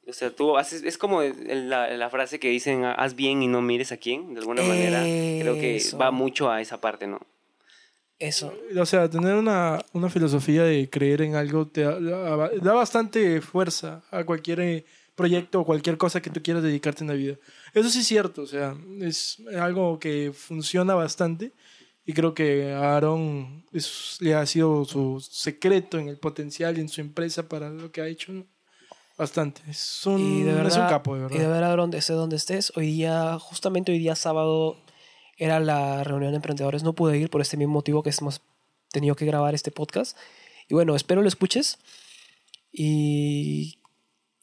O sea, tú haces, es como la, la frase que dicen, haz bien y no mires a quién, de alguna manera. Creo que Eso. va mucho a esa parte, ¿no? Eso. O sea, tener una, una filosofía de creer en algo te da, bastante fuerza a cualquier eh, proyecto o cualquier cosa que tú quieras dedicarte en la vida. Eso sí es cierto, o sea, es algo que funciona bastante y creo que a Aaron es- le ha sido su secreto en el potencial y en su empresa para lo que ha hecho. ¿no? Bastante. Es un, Y de verdad, es un capo, de Y de verdad. verdad, donde estés donde estés, hoy día, justamente hoy día sábado, era la reunión de emprendedores. No pude ir por este mismo motivo que hemos tenido que grabar este podcast. Y bueno, espero lo escuches. Y,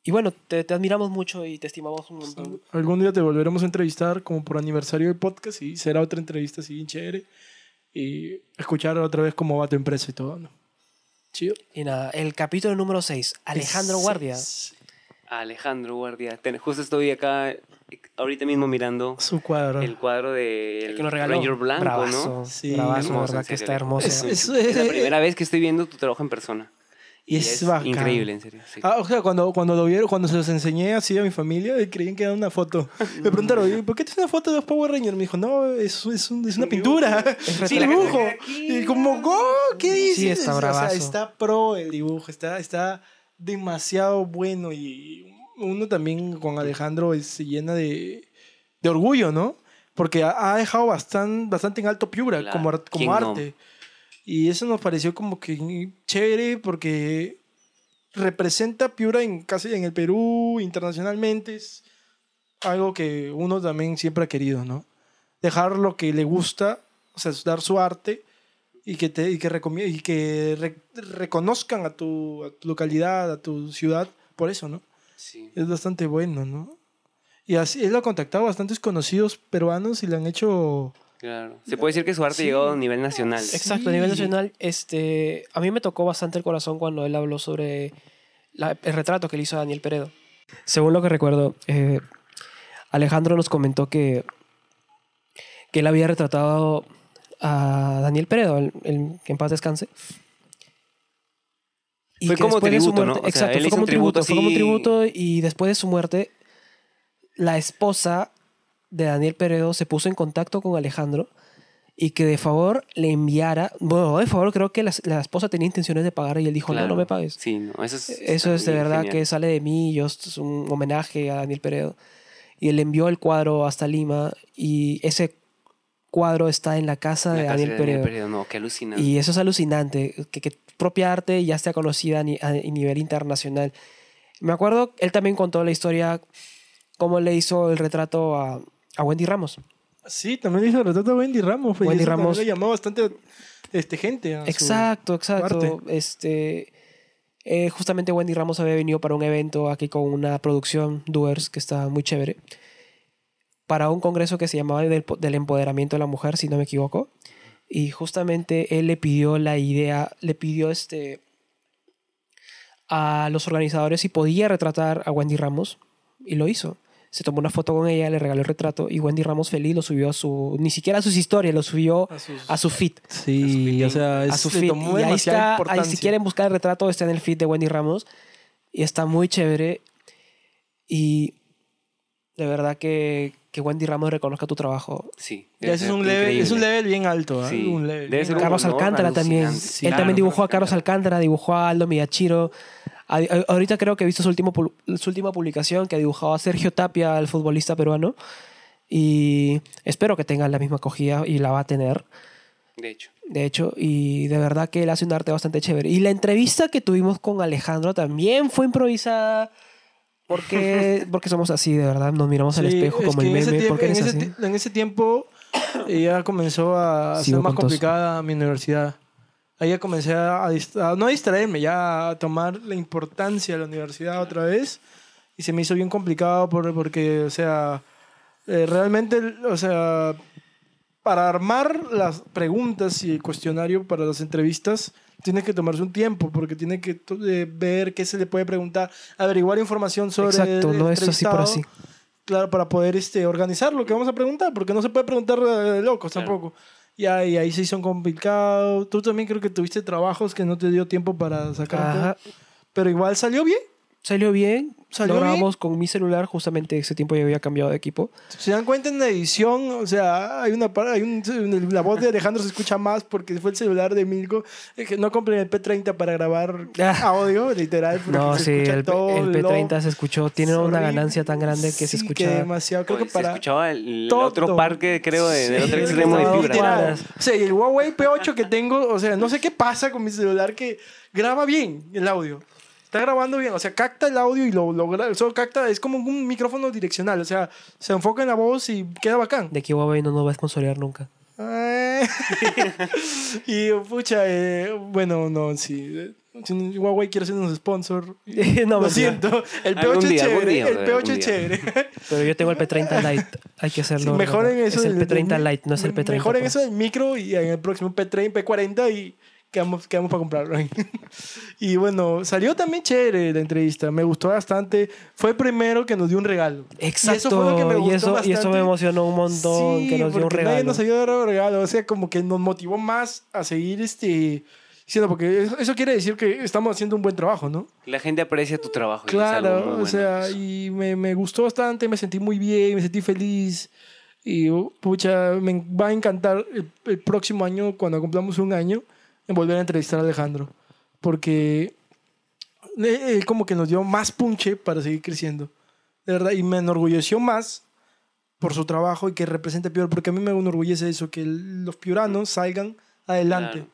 y bueno, te, te admiramos mucho y te estimamos un montón. Algún día te volveremos a entrevistar como por aniversario del podcast y será otra entrevista así chévere y escuchar otra vez cómo va tu empresa y todo, ¿no? Chido. Y nada, el capítulo número 6, Alejandro Guardia. Es Alejandro Guardia. Ten- Justo estoy acá, ahorita mismo mirando Su cuadro. el cuadro de El que nos regaló. Ranger Blanco, bravazo, ¿no? Sí, bravazo, hermoso, verdad que está hermoso. Es- es- Es la primera vez que estoy viendo tu trabajo en persona. Y es bacán. increíble, en serio. sí. Ah, o sea, cuando, cuando lo vieron, cuando se los enseñé así a mi familia, creían que era una foto. Me preguntaron, "Oye, ¿por qué tienes una foto de los Power Rangers? Me dijo, no, es, es, un- es una pintura. Es retrato. dibujo. Y como, "Oh, ¿qué dices? Sí, está O sea, bravazo. está pro el dibujo, está, está demasiado bueno y uno también con Alejandro es- se llena de, de orgullo, ¿no? Porque ha, ha dejado bastante, bastante en alto Piura Claro. como, como arte. Y eso nos pareció como que chévere porque representa Piura en casi en el Perú, internacionalmente. Es algo que uno también siempre ha querido, ¿no? Dejar lo que le gusta, o sea, dar su arte y que, te, y que, recomi- y que re- reconozcan a tu, a tu localidad, a tu ciudad, por eso, ¿no? Sí. Es bastante bueno, ¿no? Y así, él ha contactado a bastantes conocidos peruanos y le han hecho... Claro. Se puede decir que su arte Sí. llegó a un nivel nacional. Exacto, a nivel nacional, este, a mí me tocó bastante el corazón cuando él habló sobre la- el retrato que le hizo a Daniel Peredo. Según lo que recuerdo, eh, Alejandro nos comentó que, que él había retratado a Daniel Peredo, el, el- que en paz descanse. Y Fue como después de su tributo, ¿no? muerte- O sea, exacto, él fue hizo como un tributo, fue como un tributo y después de su muerte, la esposa de Daniel Peredo se puso en contacto con Alejandro y que de favor le enviara, bueno, de favor creo que la, la esposa tenía intenciones de pagar y él dijo, no, Claro. no me pagues. Sí, no, eso es. Eso es de verdad genial. que sale de mí, yo esto es un homenaje a Daniel Peredo. Y él envió el cuadro hasta Lima y ese cuadro está en la casa La de casa Daniel de Peredo. Peredo, no, qué alucinante. Y eso es alucinante, que, que propia arte ya esté conocida a, ni- a nivel internacional. Me acuerdo, él también contó la historia, cómo le hizo el retrato a, a Wendy Ramos. Sí, también le hizo el retrato a Wendy Ramos. pues, Wendy Ramos. Le llamó bastante este, gente. a su- Exacto, exacto. arte. Este, eh, justamente Wendy Ramos había venido para un evento aquí con una producción, Doers, que está muy chévere, para un congreso que se llamaba del, del empoderamiento de la mujer, si no me equivoco. Y justamente él le pidió la idea, le pidió este a los organizadores si podía retratar a Wendy Ramos y lo hizo. Se tomó una foto con ella, le regaló el retrato y Wendy Ramos feliz lo subió a su, ni siquiera a sus historias, lo subió A sus- a su feed Sí, o sea, a es, su le feed. tomó Y ahí está, ahí si quieren buscar el retrato, está en el feed de Wendy Ramos. Y está muy chévere. Y de verdad que, que Wendy Ramos reconozca tu trabajo. Sí. Es un level, es un level bien alto. Sí, Un level debe bien ser alto. Carlos Alcántara también. alucinante. Él Claro, también dibujó a Carlos Alcántara, dibujó a Aldo Miyachiro. A- a- ahorita creo que he visto su, último, su última publicación que ha dibujado a Sergio Tapia, el futbolista peruano. Y espero que tenga la misma acogida y la va a tener. De hecho. de hecho, y de verdad que él hace un arte bastante chévere. Y la entrevista que tuvimos con Alejandro también fue improvisada. Porque, porque somos así, de verdad. Nos miramos al Sí, espejo es como el en ese meme. porque en eres ese, así. ti- en ese tiempo ya comenzó a Sigo ser más complicada mi universidad. Ahí ya comencé a, a no a distraerme, ya a tomar la importancia de la universidad otra vez. Y se me hizo bien complicado por- porque, o sea, eh, realmente, o sea, para armar las preguntas y el cuestionario para las entrevistas, tiene que tomarse un tiempo, porque tiene que eh, ver qué se le puede preguntar, averiguar información sobre Exacto, el no es así por así. Claro, para poder este, organizar lo que vamos a preguntar, porque no se puede preguntar de locos Claro. tampoco. Y ahí, ahí se hizo complicado. Tú también creo que tuviste trabajos que no te dio tiempo para sacar. Pero igual salió bien. Salió bien. Salió lo bien. grabamos con mi celular. Justamente ese tiempo ya había cambiado de equipo. Se dan cuenta en la edición, o sea, hay una hay un, la voz de Alejandro se escucha más porque fue el celular de Milko. Que no compren el P30 para grabar Ah. audio, literal. No, se sí, escucha el, todo el low. P30 se escuchó. Tiene Es una ganancia tan grande que se Sí, escucha. demasiado. Creo que para. Se escuchaba el, el otro parque, creo, de, del Sí, otro extremo de fibra. O sea, y el Huawei P8 que tengo, o sea, no sé qué pasa con mi celular que graba bien el audio. Está grabando bien, o sea, capta el audio y lo, lo gra- solo capta, es como un micrófono direccional, o sea, se enfoca en la voz y queda bacán. De que Huawei no nos va a sponsorear nunca. Y pucha, eh, bueno, no, sí. Si Huawei quiere ser un sponsor, No, lo siento. El P8 Algún es día, chévere, día, el brother, P8 algún es chévere. Pero yo tengo el P30 Lite. Hay que hacerlo. Sí, mejoren ¿verdad? eso. Es el del- P30 del- Lite, no es el P30. Mejoren pues. eso del micro y en el próximo P30, P40 y quedamos, quedamos para comprarlo. y bueno, salió también chévere la entrevista. Me gustó bastante. Fue el primero que nos dio un regalo. Exacto. Y eso fue lo que me gustó y eso, y eso bastante. me emocionó un montón Sí, que nos dio un porque nadie regalo. nos ayudó a dar un regalo. O sea, como que nos motivó más a seguir este... Diciendo, porque eso, eso quiere decir que estamos haciendo un buen trabajo, ¿no? La gente aprecia tu trabajo. Claro, o bueno sea, eso. y me, me gustó bastante, me sentí muy bien, me sentí feliz. Y uh, pucha, me va a encantar el, el próximo año, cuando cumplamos un año, en volver a entrevistar a Alejandro. Porque él, él como que nos dio más punche para seguir creciendo. De verdad, y me enorgulleció más por su trabajo y que represente Piura, porque a mí me enorgullece eso, que los piuranos salgan adelante. Claro.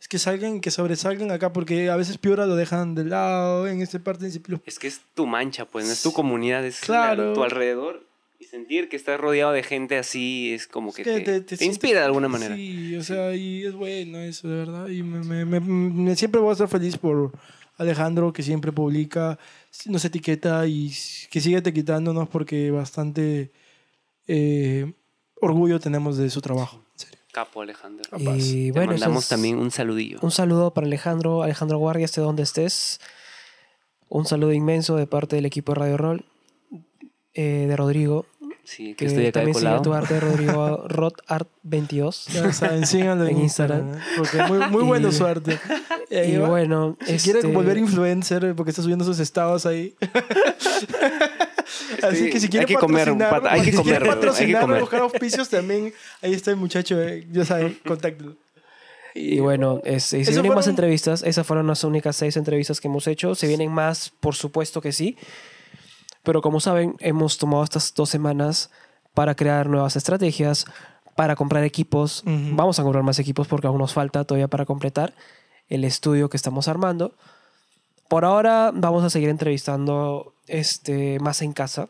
Es que salgan y que sobresalgan acá, porque a veces Piura lo dejan de lado en esta parte. los- Es que es tu mancha, pues, no es tu comunidad, es Claro. la- tu alrededor. Y sentir que estás rodeado de gente así es como que, Es que te, te- te te inspira de alguna manera. Sí, o sea, y es bueno eso, de verdad. Y me, me- me- me- siempre voy a estar feliz por Alejandro, que siempre publica, nos etiqueta y que sigue etiquetándonos porque bastante eh, orgullo tenemos de su trabajo. en serio. Capo, Alejandro. Capaz. Y Te bueno, mandamos es también un saludillo. un saludo para Alejandro, Alejandro Guardia, esté donde estés. Un saludo inmenso de parte del equipo de Radio Roll, eh, de Rodrigo, Sí, que que estoy acá de también sigue tu colado. arte, Rodrigo Rotart22. Ya saben, síganlo en, En Instagram. Instagram. ¿eh? Porque muy, muy bueno Y- su arte. Y va- bueno, Si este, quiere volver influencer, eh, porque está subiendo sus estados ahí. Así que si quiere hay que comer, hay que si quiere comer, hay que patrocinar o comer. buscar auspicios también, ahí está el muchacho, eh, ya saben, contáctelo. Y bueno, este, y se vienen más fueron- entrevistas. Esas fueron las únicas seis entrevistas que hemos hecho. Se vienen más, por supuesto que sí. Pero como saben, hemos tomado estas dos semanas para crear nuevas estrategias, para comprar equipos. Vamos a comprar más equipos porque aún nos falta todavía para completar el estudio que estamos armando. Por ahora vamos a seguir entrevistando este, más en casa.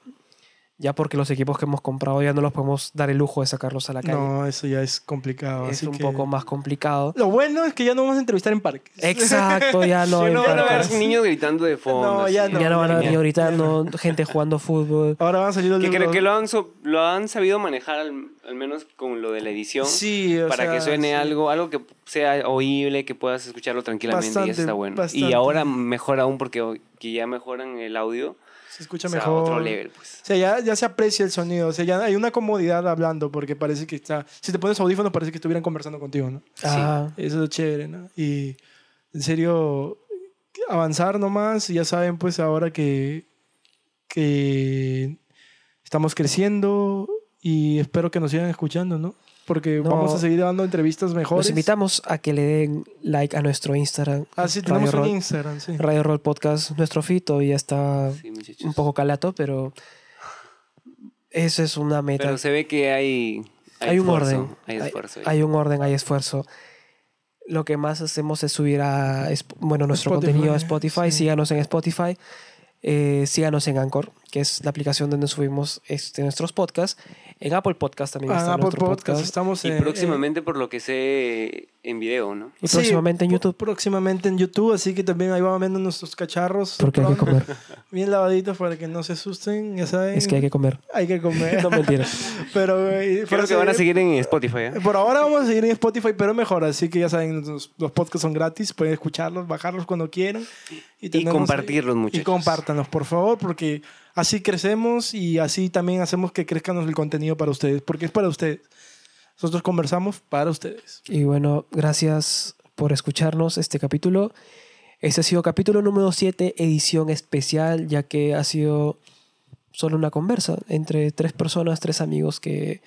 Ya porque los equipos que hemos comprado ya no los podemos dar el lujo de sacarlos a la calle. No, eso ya es complicado. es así un que- poco más complicado. Lo bueno es que ya no vamos a entrevistar en parques. Exacto, ya no. No, Van a ver niños gritando de fondo. No, ya no. ya no van a ya venir no. gritando, gente jugando fútbol. Ahora van a salir los Que creo que lo han, so- lo han sabido manejar al, al menos con lo de la edición. Sí, o para sea, que suene sí. algo, algo que sea oíble, que puedas escucharlo tranquilamente y Bastante, eso está bueno. bastante. Y ahora mejor aún porque que ya mejoran el audio. Se escucha o sea, mejor. otro level, pues. O sea, ya, ya se aprecia el sonido. O sea, ya hay una comodidad hablando porque parece que está... Si te pones audífonos parece que estuvieran conversando contigo, ¿no? Ajá. Eso es chévere, ¿no? Y en serio, avanzar nomás. Ya saben, pues ahora que, que estamos creciendo y espero que nos sigan escuchando, ¿no? Porque No. vamos a seguir dando entrevistas mejores. Los invitamos a que le den like a nuestro Instagram. Ah, sí, tenemos Radio un Roll, Instagram, sí. Radio Roll Podcast. Nuestro feed todavía está Sí, un poco calato, pero eso es una meta. Pero se ve que hay, hay, un esfuerzo, orden. Hay esfuerzo. hay un orden, hay esfuerzo. Lo que más hacemos es subir a bueno, nuestro Spotify, contenido a Spotify. sí. Síganos en Spotify. Eh, síganos en Anchor, que es la aplicación donde subimos este, nuestros podcasts. En Apple Podcast también Ah, está Apple nuestro Podcast, podcast. estamos y en- próximamente, por lo que sé, en video, ¿no? Y Sí, próximamente en YouTube. Próximamente en YouTube, así que también ahí vamos viendo nuestros cacharros. Porque hay que comer. Bien lavaditos para que no se asusten, ya saben. Es que hay que comer. Hay que comer. No mentira. pero eh, Creo para que van a seguir- en Spotify. ¿eh? Por ahora vamos a seguir en Spotify, pero mejor. Así que ya saben, los, los podcasts son gratis. Pueden escucharlos, bajarlos cuando quieran. Y tenemos- compartirlos, Y muchachos. compártanlos, por favor, porque así crecemos y así también hacemos que crezcan el contenido para ustedes, porque es para ustedes. Nosotros conversamos para ustedes. Y bueno, gracias por escucharnos este capítulo. Este ha sido capítulo número 7, edición especial, ya que ha sido solo una conversa entre tres personas, tres amigos que,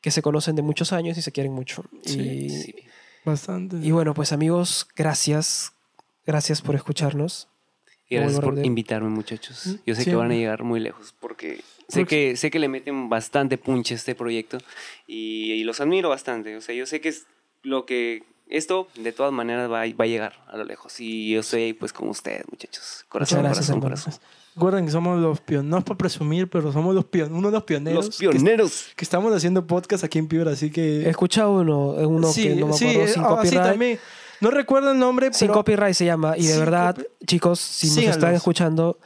que se conocen de muchos años y se quieren mucho. y, Sí. Bastante. y bueno, pues amigos, gracias. Gracias por escucharnos. Y gracias por invitarme, muchachos. Yo sé Sí. que van a llegar muy lejos porque sé que, sé que le meten bastante punch a este proyecto y, y los admiro bastante. O sea, yo sé que es lo que esto de todas maneras va, a- va a llegar a lo lejos y yo soy pues con ustedes, muchachos. Corazón, gracias, corazón, corazón. Recuerden que somos los pioneros, no es por presumir, pero somos los pion uno de los pioneros. Los pioneros. Que, que estamos haciendo podcast aquí en Piura, así que... He escuchado uno, uno sí, que no me sí, acuerdo, eh, sin ah, sí, copyright. también. No recuerdo el nombre, Sin pero... copyright se llama. Y de Sin verdad, copy- chicos, si nos Síganlos. están escuchando,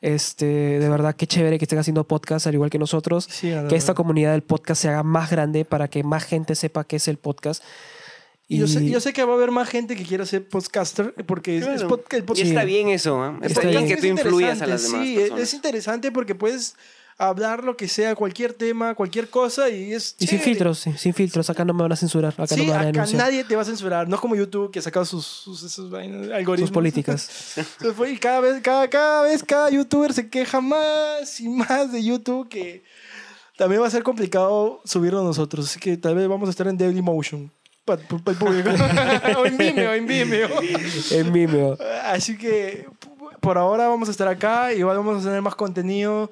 este, de verdad, qué chévere que estén haciendo podcast al igual que nosotros. Síganlos. que esta comunidad del podcast se haga más grande para que más gente sepa qué es el podcast. Y yo sé, yo sé que va a haber más gente que quiera ser podcaster, porque es- es Claro. pod- el pod- Y está bien eso, ¿eh? Está, Está bien que tú influyas a las demás Sí, personas. es interesante porque puedes hablar lo que sea, cualquier tema, cualquier cosa y es Y sin filtros, sí, sin filtros. Acá no me van a censurar. Acá Sí, no me van a acá denunciar. nadie te va a censurar. No es como YouTube que ha sacado sus, sus algoritmos. Sus políticas. Y cada vez, cada, cada vez, cada youtuber se queja más y más de YouTube que también va a ser complicado subirlo nosotros. Así que tal vez vamos a estar en Daily Motion. Para el público. o en Vimeo, en Vimeo. en Vimeo. Así que por ahora vamos a estar acá. Igual vamos a tener más contenido.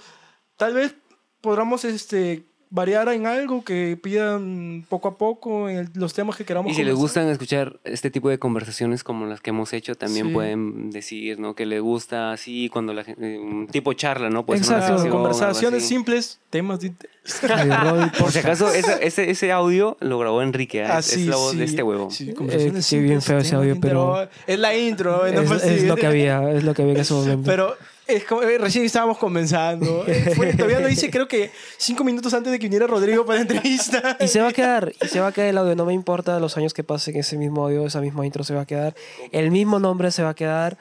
Tal vez podamos este, variar en algo que pidan poco a poco en el- los temas que queramos Y si les conversar. gustan escuchar este tipo de conversaciones como las que hemos hecho, también Sí. pueden decir, ¿no? Que les gusta así cuando la gente, un tipo charla, ¿no? Puede ser una Exacto, conversaciones simples, temas de Por si acaso, ese, ese, ese audio lo grabó Enrique, ¿eh? Ah, es, sí, es la voz sí. de este huevo. Sí, conversaciones Eh, sí, bien feo ese audio, pero-. Es la intro, no es, es lo que había, es lo que había en ese momento. Pero es como, eh, recién estábamos comenzando. Eh, fue- todavía lo hice, creo que cinco minutos antes de que viniera Rodrigo para la entrevista. Y se va a quedar, y se va a quedar el audio, no me importa los años que pasen, ese mismo audio, esa misma intro se va a quedar, el mismo nombre se va a quedar.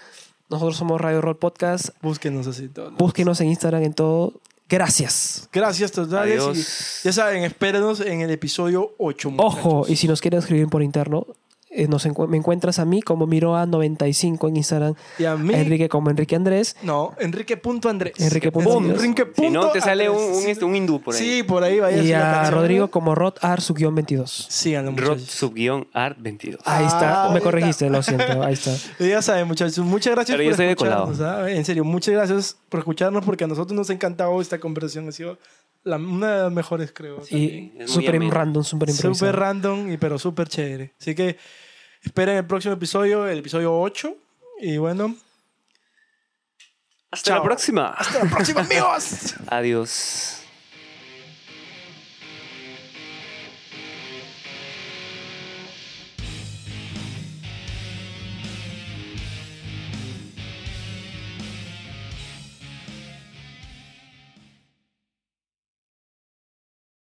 Nosotros somos Radio Roll Podcast, Búsquenos así todo. búsquenos en Instagram en todo. Gracias. Gracias totales. Adiós. Y ya saben, espérenos en el episodio 8. Ojo, y si nos quieren escribir por interno, eh, nos encu- me encuentras a mí como Miroa95 en Instagram, Y a mí. a Enrique como Enrique Andrés. No, Enrique.andrés. Enrique punto Andrés. Enrique Si no, te sale un, este, un hindú por ahí. Sí, por ahí vaya. Y a. Rodrigo como Rod Ar 22. Síganlo, Rod muchachos. subguión art 22. Ahí está, Ah, me ahí corregiste, lo siento, ahí está. Y Ya saben, muchachos, muchas gracias Pero yo por soy de colado. escucharnos. En serio, muchas gracias por escucharnos porque a nosotros nos ha encantado esta conversación. Ha sido la- una de las mejores, creo. Muy súper random, súper improvisado. Súper random, y, pero súper chévere. Así que esperen el próximo episodio, el episodio 8. Y bueno, Hasta Chao. la próxima. hasta la próxima, amigos. Adiós.